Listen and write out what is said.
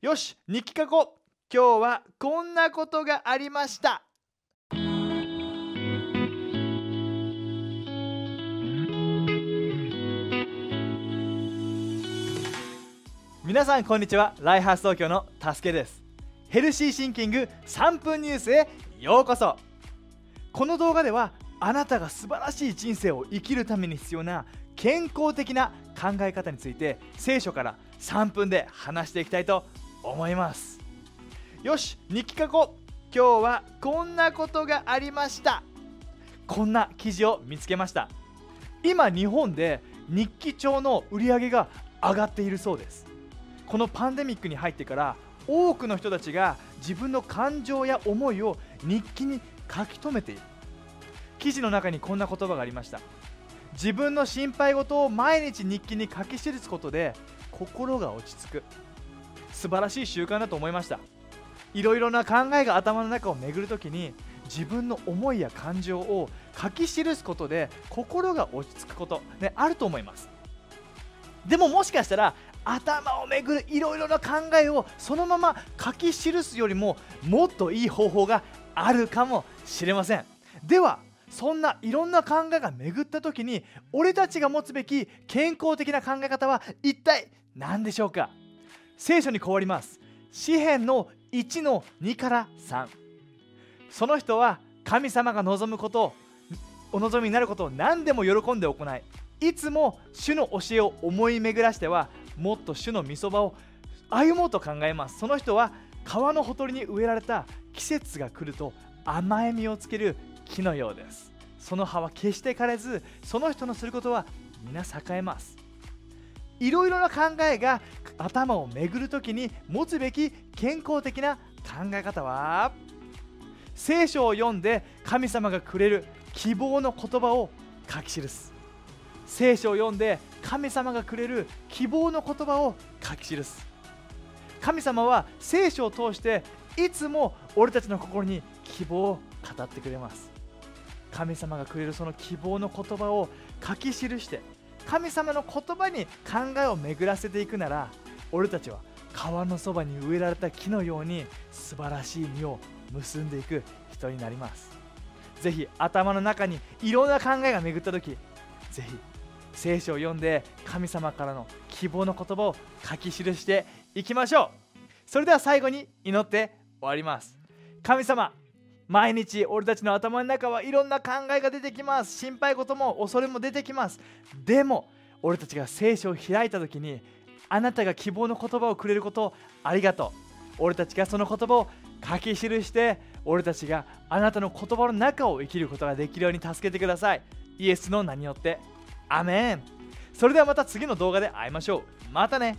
よし日記書こう。今日はこんなことがありました。皆さんこんにちは。ライハース東京のたすけです。ヘルシーシンキング3分ニュースへようこそ。この動画ではあなたが素晴らしい人生を生きるために必要な健康的な考え方について聖書から3分で話していきたいと思います。よし日記書こう。今日はこんなことがありました。こんな記事を見つけました。今日本で日記帳の売り上げが上がっているそうです。このパンデミックに入ってから多くの人たちが自分の感情や思いを日記に書き留めている。記事の中にこんな言葉がありました。自分の心配事を毎日日記に書き記すことで心が落ち着く。素晴らしい習慣だと思いました。いろいろな考えが頭の中を巡るときに自分の思いや感情を書き記すことで心が落ち着くこと、ね、あると思います。でももしかしたら頭を巡るいろいろな考えをそのまま書き記すよりももっといい方法があるかもしれません。ではそんないろんな考えが巡った時に俺たちが持つべき健康的な考え方は一体何でしょうか？聖書に変わります。詩篇の1の2から3その人は神様が望むことお望みになることを何でも喜んで行いいつも主の教えを思い巡らしてはもっと主の御そばを歩もうと考えます。その人は川のほとりに植えられた季節が来ると甘えみをつける木のようです。その葉は決して枯れずその人のすることは皆栄えます。いろいろな考えが頭を巡るときに持つべき健康的な考え方は？聖書を読んで神様がくれる希望の言葉を書き記す。聖書を読んで神様がくれる希望の言葉を書き記す。神様は聖書を通していつも俺たちの心に希望を語ってくれます。神様がくれるその希望の言葉を書き記して神様の言葉に考えを巡らせていくなら俺たちは川のそばに植えられた木のように素晴らしい実を結んでいく人になります。ぜひ頭の中にいろんな考えが巡った時ぜひ聖書を読んで神様からの希望の言葉を書き記していきましょう。それでは最後に祈って終わります。神様毎日俺たちの頭の中はいろんな考えが出てきます。心配事も恐れも出てきます。でも俺たちが聖書を開いた時にあなたが希望の言葉をくれることをありがとう。俺たちがその言葉を書き記して俺たちがあなたの言葉の中を生きることができるように助けてください。イエスの名によって。アメン。それではまた次の動画で会いましょう。またね。